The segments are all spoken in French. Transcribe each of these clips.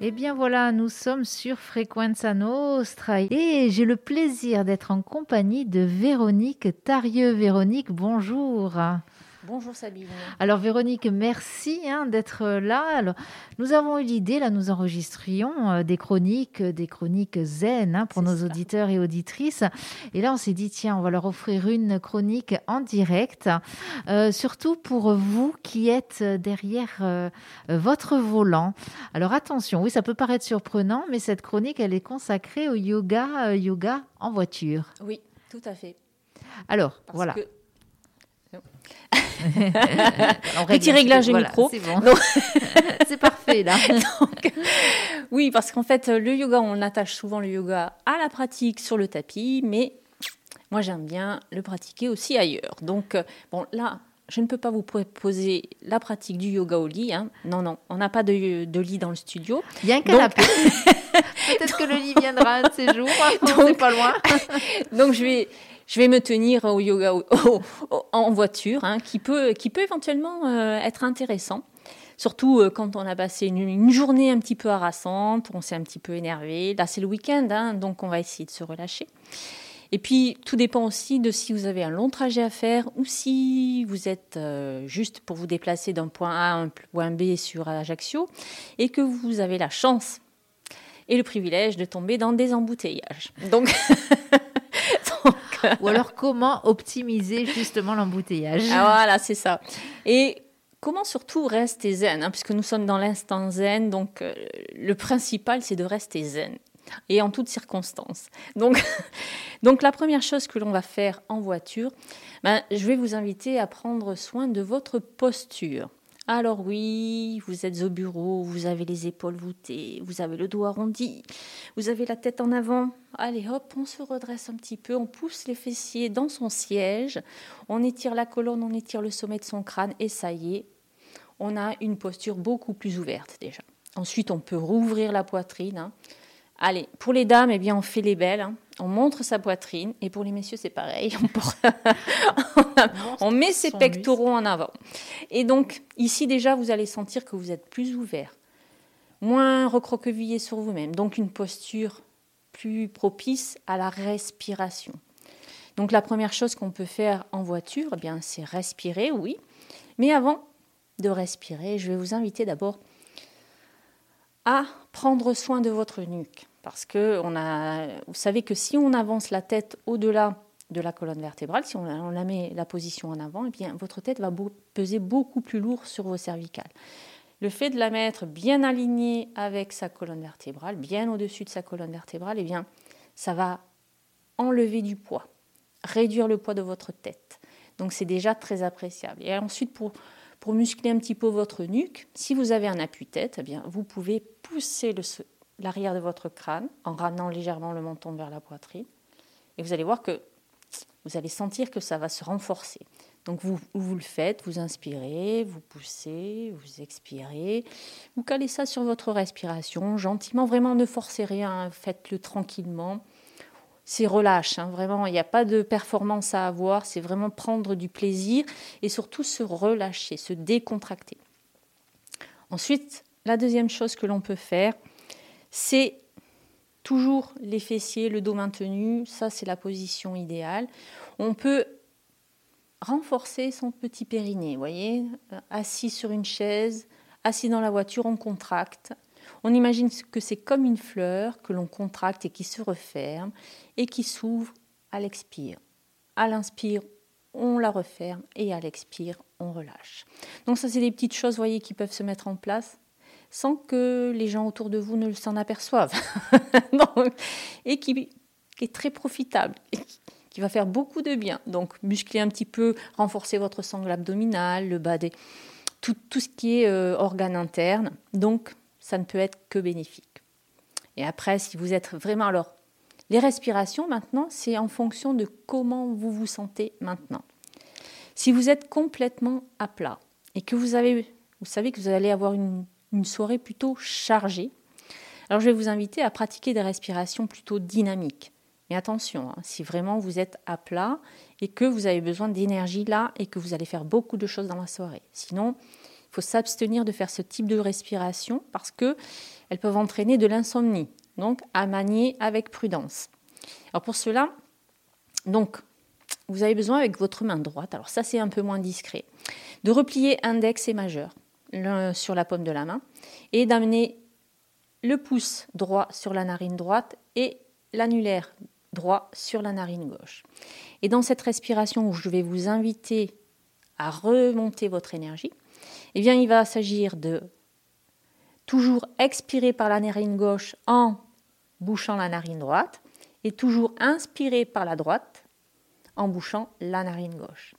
Eh bien voilà, nous sommes sur Frequenza Nostra et j'ai le plaisir d'être en compagnie de Véronique Tarieux. Véronique, bonjour. Bonjour Sabine. Alors Véronique, merci hein, d'être là. Alors, nous avons eu l'idée, là nous enregistrions euh, des chroniques, des chroniques zen hein, pour nos auditeurs et auditrices. Et là on s'est dit, tiens, on va leur offrir une chronique en direct, euh, surtout pour vous qui êtes derrière euh, votre volant. Alors attention, oui, ça peut paraître surprenant, mais cette chronique, elle est consacrée au yoga, yoga en voiture. Oui, tout à fait. Alors, voilà. Petit réglage micro. C'est bon. c'est parfait là. oui, parce qu'en fait, le yoga, on attache souvent le yoga à la pratique sur le tapis, mais moi j'aime bien le pratiquer aussi ailleurs. Donc, euh, bon, là, je ne peux pas vous proposer la pratique du yoga au lit. Hein. Non, non, on n'a pas de, de, lit dans le studio. Il y a un canapé. Peut-être que le lit viendra un de ces jours. On pas loin. donc, je vais, je vais me tenir au yoga en voiture, hein, qui, peut, qui peut éventuellement euh, être intéressant. Surtout euh, quand on a passé une, journée un petit peu harassante, on s'est un petit peu énervé. Là, c'est le week-end, hein, donc on va essayer de se relâcher. Et puis, tout dépend aussi de si vous avez un long trajet à faire ou si vous êtes euh, juste pour vous déplacer d'un point A à un point B sur Ajaccio et que vous avez la chance et le privilège de tomber dans des embouteillages. Donc, Ou alors comment optimiser justement l'embouteillage? Ah, voilà, c'est ça. Et comment surtout rester zen, hein, puisque nous sommes dans l'instant zen, donc euh, le principal c'est de rester zen et en toutes circonstances. Donc, donc la première chose que l'on va faire en voiture, ben, je vais vous inviter à prendre soin de votre posture. Alors oui, vous êtes au bureau, vous avez les épaules voûtées, vous avez le dos arrondi, vous avez la tête en avant. Allez hop, on se redresse un petit peu, on pousse les fessiers dans son siège, on étire la colonne, on étire le sommet de son crâne et ça y est, on a une posture beaucoup plus ouverte déjà. Ensuite, on peut rouvrir la poitrine. Hein. Allez, pour les dames, eh bien, on fait les belles. Hein. On montre sa poitrine. Et pour les messieurs, c'est pareil. On, met ses pectoraux en avant. Et donc, ici, déjà, vous allez sentir que vous êtes plus ouvert, moins recroquevillé sur vous-même. Donc, une posture plus propice à la respiration. Donc, la première chose qu'on peut faire en voiture, eh bien, c'est respirer, oui. Mais avant de respirer, je vais vous inviter d'abord prendre soin de votre nuque. Parce que on a, vous savez que si on avance la tête au-delà de la colonne vertébrale, si on, la met la position en avant, et eh bien, votre tête va peser beaucoup plus lourd sur vos cervicales. Le fait de la mettre bien alignée avec sa colonne vertébrale, bien au-dessus de sa colonne vertébrale, et eh bien, ça va enlever du poids, réduire le poids de votre tête. Donc c'est déjà très appréciable. Et ensuite, pour, pour muscler un petit peu votre nuque, si vous avez un appui-tête, eh bien, vous pouvez pousser l'arrière de votre crâne en ramenant légèrement le menton vers la poitrine. Et vous allez voir que vous allez sentir que ça va se renforcer. Donc vous, vous le faites, vous inspirez, vous poussez, vous expirez. Vous calez ça sur votre respiration, gentiment, vraiment ne forcez rien, faites-le tranquillement. C'est relâche, hein, vraiment, il n'y a pas de performance à avoir, c'est vraiment prendre du plaisir et surtout se relâcher, se décontracter. Ensuite, la deuxième chose que l'on peut faire, c'est toujours les fessiers, le dos maintenu, ça c'est la position idéale. On peut renforcer son petit périnée, voyez, euh, assis sur une chaise, assis dans la voiture, on contracte. On imagine que c'est comme une fleur que l'on contracte et qui se referme et qui s'ouvre à l'expire. À l'inspire, on la referme et à l'expire, on relâche. Donc ça, c'est des petites choses, voyez, qui peuvent se mettre en place sans que les gens autour de vous ne s'en aperçoivent. et qui, est très profitable, et qui va faire beaucoup de bien. Donc muscler un petit peu, renforcer votre sangle abdominale, le bas des... Tout, tout ce qui est euh, organe interne. Donc ça ne peut être que bénéfique. Et après, si vous êtes vraiment... Alors, les respirations maintenant, c'est en fonction de comment vous vous sentez maintenant. Si vous êtes complètement à plat et que vous avez, vous savez que vous allez avoir une soirée plutôt chargée. Alors je vais vous inviter à pratiquer des respirations plutôt dynamiques. Mais attention, hein, si vraiment vous êtes à plat et que vous avez besoin d'énergie là et que vous allez faire beaucoup de choses dans la soirée. Sinon, faut s'abstenir de faire ce type de respiration parce que elles peuvent entraîner de l'insomnie. Donc, à manier avec prudence. Alors pour cela, donc, vous avez besoin avec votre main droite, alors ça c'est un peu moins discret, de replier index et majeur sur la paume de la main et d'amener le pouce droit sur la narine droite et l'annulaire droit sur la narine gauche. Et dans cette respiration où je vais vous inviter à remonter votre énergie, eh il va s'agir de toujours expirer par la narine gauche en bouchant la narine droite et toujours inspirer par la droite en bouchant la narine gauche.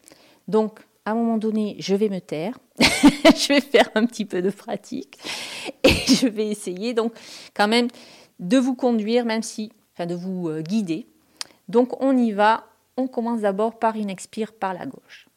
Donc, à un moment donné, je vais me taire, je vais faire un petit peu de pratique et je vais essayer donc quand même de vous conduire, même si, enfin de vous euh, guider. Donc on y va, on commence d'abord par une expire par la gauche.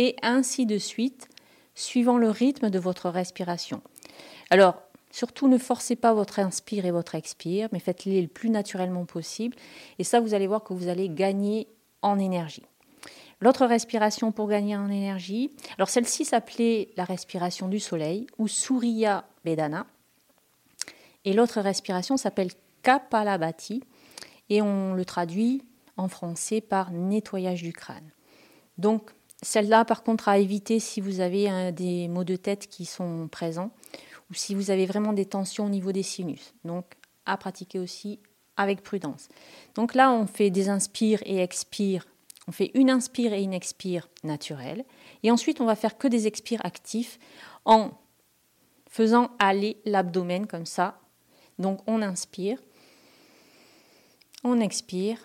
Et ainsi de suite, suivant le rythme de votre respiration. Alors, surtout ne forcez pas votre inspire et votre expire, mais faites-les le plus naturellement possible, et ça, vous allez voir que vous allez gagner en énergie. L'autre respiration pour gagner en énergie, alors celle-ci s'appelait la respiration du soleil ou Surya Vedana, et l'autre respiration s'appelle Kapalabhati, et on le traduit en français par nettoyage du crâne. Donc, celle-là, par contre, à éviter si vous avez des maux de tête qui sont présents ou si vous avez vraiment des tensions au niveau des sinus. Donc, à pratiquer aussi avec prudence. Donc là, on fait des inspires et expires. On fait une inspire et une expire naturelle. Et ensuite, on va faire que des expires actifs en faisant aller l'abdomen comme ça. Donc, on inspire, on expire,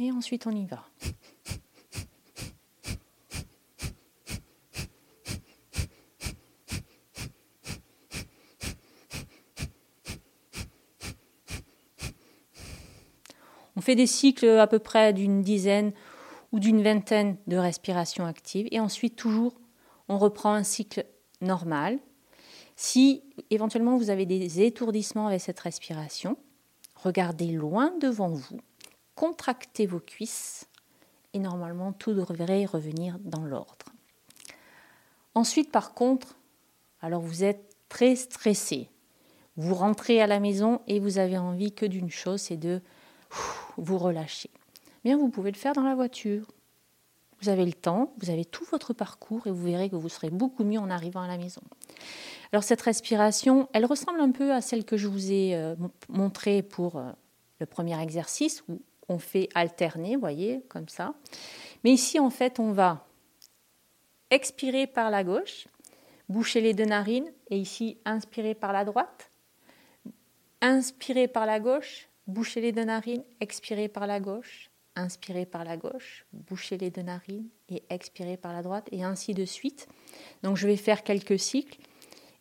et ensuite on y va. On fait des cycles à peu près d'une dizaine ou d'une vingtaine de respirations actives et ensuite toujours on reprend un cycle normal. Si éventuellement vous avez des étourdissements avec cette respiration, regardez loin devant vous, contractez vos cuisses et normalement tout devrait revenir dans l'ordre. Ensuite par contre, alors vous êtes très stressé. Vous rentrez à la maison et vous avez envie que d'une chose, c'est de vous relâchez. Bien, vous pouvez le faire dans la voiture. Vous avez le temps, vous avez tout votre parcours et vous verrez que vous serez beaucoup mieux en arrivant à la maison. Alors cette respiration, elle ressemble un peu à celle que je vous ai euh, montrée pour euh, le premier exercice où on fait alterner, voyez, comme ça. Mais ici, en fait, on va expirer par la gauche, boucher les deux narines et ici, inspirer par la droite, inspirer par la gauche, Bouchez les deux narines, expirez par la gauche, inspirez par la gauche, bouchez les deux narines et expirez par la droite, et ainsi de suite. Donc je vais faire quelques cycles,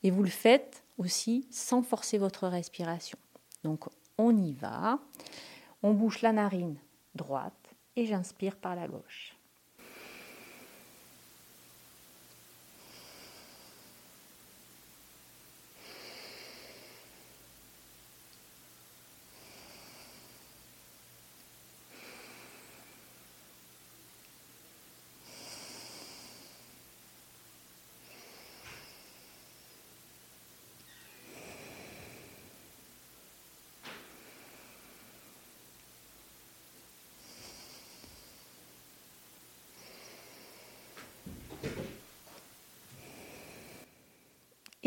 et vous le faites aussi sans forcer votre respiration. Donc on y va, on bouche la narine droite, et j'inspire par la gauche.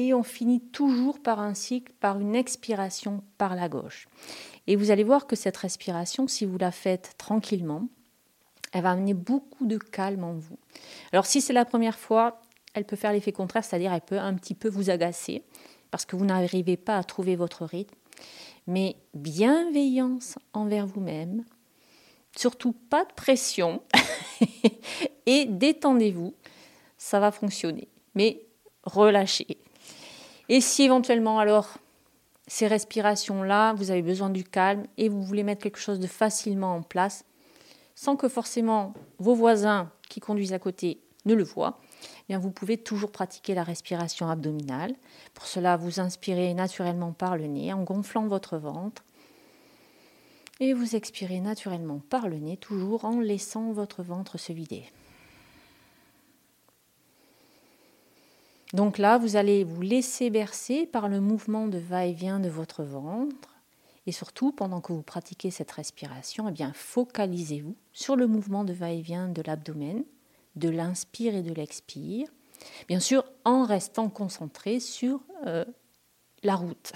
Et on finit toujours par un cycle, par une expiration par la gauche. Et vous allez voir que cette respiration, si vous la faites tranquillement, elle va amener beaucoup de calme en vous. Alors si c'est la première fois, elle peut faire l'effet contraire, c'est-à-dire elle peut un petit peu vous agacer parce que vous n'arrivez pas à trouver votre rythme. Mais bienveillance envers vous-même, surtout pas de pression et détendez-vous, ça va fonctionner. Mais relâchez. Et si éventuellement alors ces respirations-là, vous avez besoin du calme et vous voulez mettre quelque chose de facilement en place, sans que forcément vos voisins qui conduisent à côté ne le voient, eh bien vous pouvez toujours pratiquer la respiration abdominale. Pour cela, vous inspirez naturellement par le nez en gonflant votre ventre. Et vous expirez naturellement par le nez, toujours en laissant votre ventre se vider. Donc là, vous allez vous laisser bercer par le mouvement de va-et-vient de votre ventre. Et surtout, pendant que vous pratiquez cette respiration, eh focalisez-vous sur le mouvement de va-et-vient de l'abdomen, de l'inspire et de l'expire. Bien sûr, en restant concentré sur euh, la route.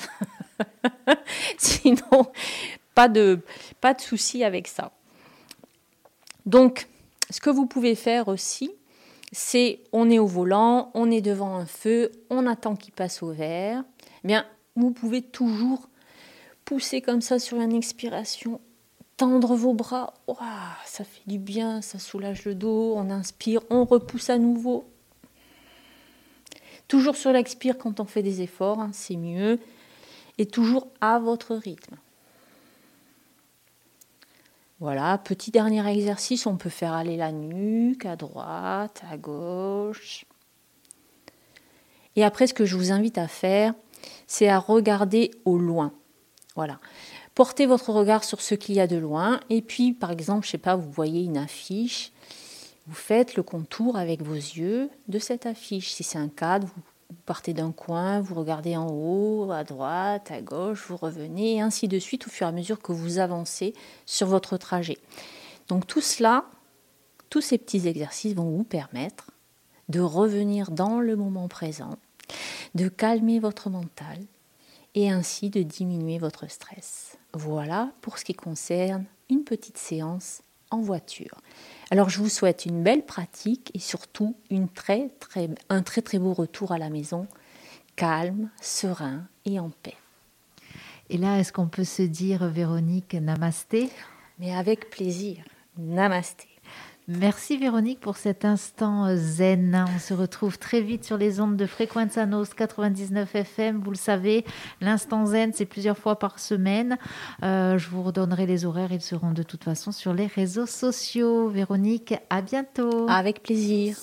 Sinon, pas de, pas de souci avec ça. Donc, ce que vous pouvez faire aussi, c'est on est au volant, on est devant un feu, on attend qu'il passe au vert. Eh bien, vous pouvez toujours pousser comme ça sur une expiration, tendre vos bras. ça fait du bien, ça soulage le dos. On inspire, on repousse à nouveau. Toujours sur l'expire quand on fait des efforts, hein, c'est mieux. Et toujours à votre rythme. Voilà, petit dernier exercice, on peut faire aller la nuque à droite, à gauche. Et après, ce que je vous invite à faire, c'est à regarder au loin. Voilà. Portez votre regard sur ce qu'il y a de loin. Et puis, par exemple, je sais pas, vous voyez une affiche. Vous faites le contour avec vos yeux de cette affiche. Si c'est un cadre, vous vous partez d'un coin, vous regardez en haut, à droite, à gauche, vous revenez, et ainsi de suite au fur et à mesure que vous avancez sur votre trajet. Donc tout cela, tous ces petits exercices vont vous permettre de revenir dans le moment présent, de calmer votre mental et ainsi de diminuer votre stress. Voilà pour ce qui concerne une petite séance en voiture. Alors je vous souhaite une belle pratique et surtout une très, très, un très très beau retour à la maison, calme, serein et en paix. Et là, est-ce qu'on peut se dire, Véronique, namasté? Mais avec plaisir, namasté. Merci Véronique pour cet instant euh, zen. On se retrouve très vite sur les ondes de Fréquence Anos 99 FM. Vous le savez, l'instant zen, c'est plusieurs fois par semaine. Euh, je vous redonnerai les horaires. Ils seront de toute façon sur les réseaux sociaux. Véronique, à bientôt. Avec plaisir.